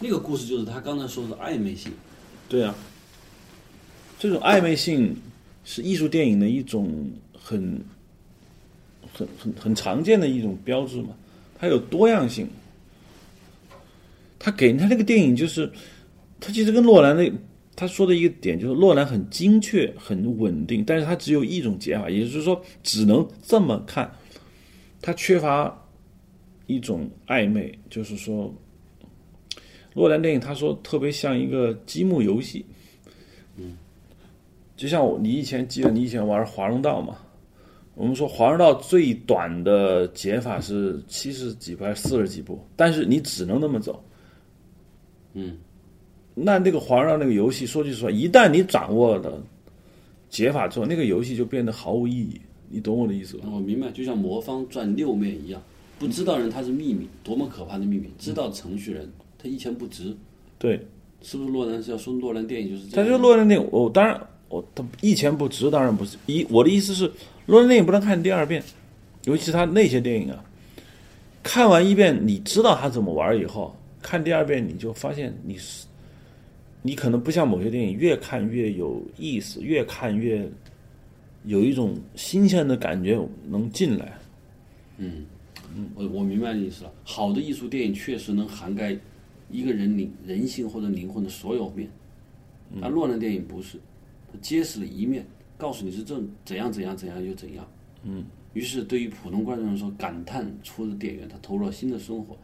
那个故事就是他刚才说的暧昧性，对啊，这种暧昧性是艺术电影的一种很、很、很、很常见的一种标志嘛。它有多样性，他给他那个电影就是，他其实跟诺兰的他说的一个点就是，诺兰很精确、很稳定，但是他只有一种解法，也就是说只能这么看，他缺乏一种暧昧，就是说。洛兰电影他说特别像一个积木游戏，嗯，就像我你以前记得你以前玩华容道嘛？我们说华容道最短的解法是七十几步还是四十几步，但是你只能那么走。嗯，那那个华容道那个游戏，说句实话，一旦你掌握了解法之后，那个游戏就变得毫无意义。你懂我的意思吧？我明白，就像魔方转六面一样，不知道人他是秘密，多么可怕的秘密！知道程序人他一钱不值，对，是不是？洛兰是要说洛兰电影就是这样他样。就洛兰电影，我当然我他一钱不值，当然不是。一我的意思是，洛兰电影不能看第二遍，尤其是他那些电影啊，看完一遍你知道他怎么玩以后，看第二遍你就发现你是，你可能不像某些电影越看越有意思，越看越有一种新鲜的感觉能进来。嗯我我明白你的意思了。好的艺术电影确实能涵盖一个人灵人性或者灵魂的所有面，但洛兰电影不是，它揭示了一面，告诉你是这怎样怎样怎样又怎样。嗯。于是对于普通观众来说，感叹出了电影他投入了新的生活，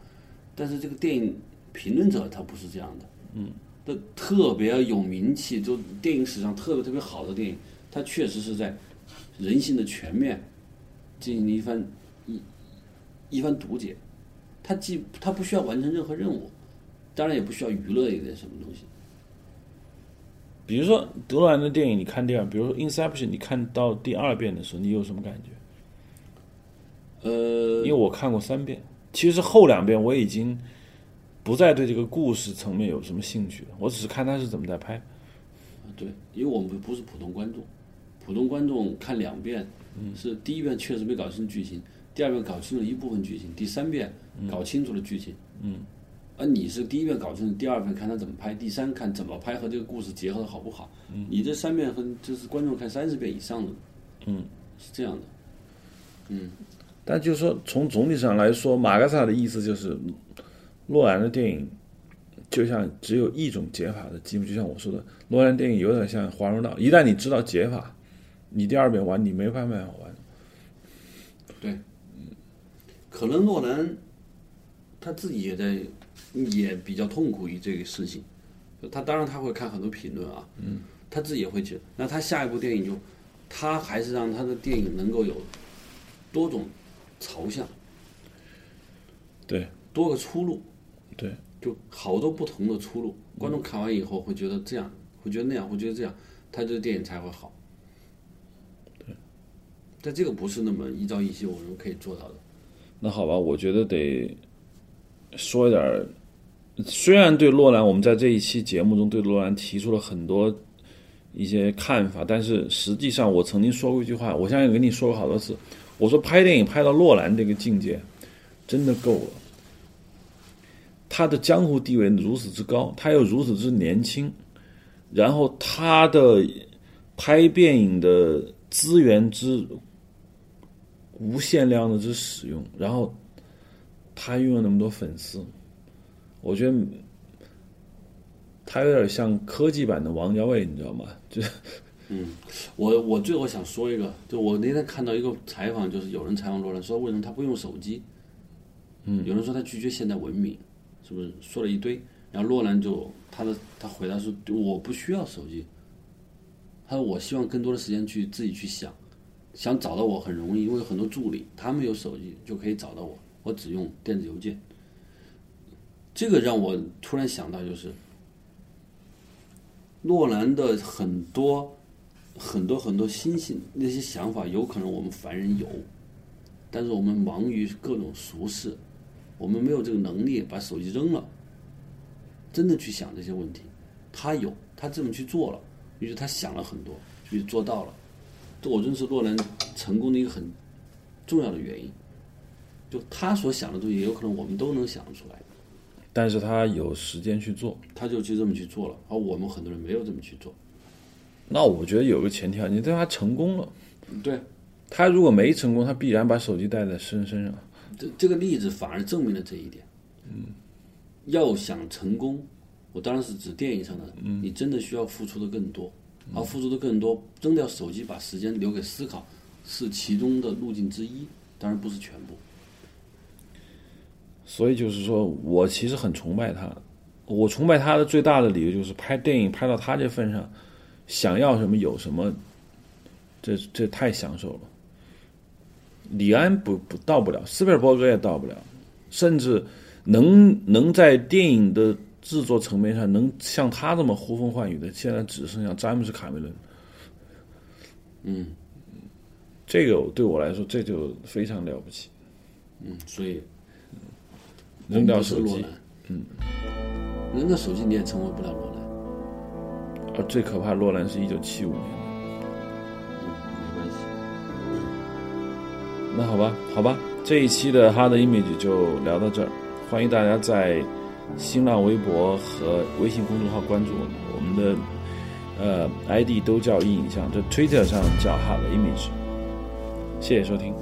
但是这个电影评论者他不是这样的。嗯。的特别有名气，就电影史上特别特别好的电影，它确实是在人性的全面进行了一番一一番读解。他既他不需要完成任何任务，当然也不需要娱乐一点什么东西。比如说德罗兰的电影，你看第二，比如说《Inception》，你看到第二遍的时候，你有什么感觉？呃，因为我看过三遍，其实后两遍我已经不再对这个故事层面有什么兴趣了，我只是看他是怎么在拍。对，因为我们不是普通观众，普通观众看两遍，嗯是第一遍确实没搞清剧情，第二遍搞清了一部分剧情，第三遍搞清楚了剧情。嗯，而你是第一遍搞清楚，第二遍看他怎么拍，第三看怎么拍和这个故事结合的好不好。嗯，你这三遍和就是观众看三十遍以上的，嗯，是这样的。嗯，但就是说，从总体上来说，马格萨的意思就是，洛兰的电影就像只有一种解法的积木，就像我说的，洛兰电影有点像华容道，一旦你知道解法，你第二遍玩你没办法玩。对，可能洛兰他自己也在也比较痛苦于这个事情。他当然他会看很多评论啊，嗯，他自己也会觉得，那他下一部电影就他还是让他的电影能够有多种朝向，对多个出路，对，就好多不同的出路。观众看完以后会觉得这样，会觉得那样，会觉得这样，他这个电影才会好。对，但这个不是那么一朝一夕我们可以做到的。那好吧，我觉得得说一点儿。虽然对洛兰，我们在这一期节目中对洛兰提出了很多一些看法，但是实际上我曾经说过一句话，我相信跟你说过好多次。我说拍电影拍到洛兰这个境界，真的够了。他的江湖地位如此之高，他又如此之年轻，然后他的拍电影的资源之无限量的之使用，然后他拥有那么多粉丝，我觉得他有点像科技版的王家卫，你知道吗？就嗯我我最后想说一个，就我那天看到一个采访，就是有人采访罗兰说为什么他不用手机，嗯，有人说他拒绝现代文明，是不是说了一堆？然后洛兰就他的他回答说我不需要手机，他说我希望更多的时间去自己去想，想找到我很容易，因为有很多助理他们有手机就可以找到我，我只用电子邮件。这个让我突然想到就是，诺兰的很多。很多很多新兴那些想法，有可能我们凡人有，但是我们忙于各种俗事，我们没有这个能力把手机扔了，真的去想这些问题。他有，他这么去做了，于是他想了很多，于是做到了。这我认识洛兰成功的一个很重要的原因，就他所想的东西，也有可能我们都能想得出来。但是他有时间去做，他就去这么去做了，而我们很多人没有这么去做。那我觉得有个前提啊，你对他成功了，对，他如果没成功，他必然把手机带在身身上。这这个例子反而证明了这一点。嗯，要想成功，我当然是指电影上的，你真的需要付出的更多，而付出的更多，扔掉手机，把时间留给思考，是其中的路径之一，当然不是全部。所以就是说我其实很崇拜他，我崇拜他的最大的理由就是拍电影拍到他这份上，想要什么有什么，这这太享受了。李安不不到不了，斯皮尔伯格也到不了，甚至能能在电影的制作层面上能像他这么呼风唤雨的，现在只剩下詹姆斯卡梅伦。嗯这个对我来说这就非常了不起。嗯，所以扔掉手机嗯，扔掉手机你也成为不了罗兰，啊，最可怕，洛兰是一九七五年。嗯，没关系。那好吧，好吧，这一期的 Hard Image 就聊到这儿。欢迎大家在新浪微博和微信公众号关注我们，我们的呃 ID 都叫硬影像，这 Twitter 上叫 Hard Image。谢谢收听。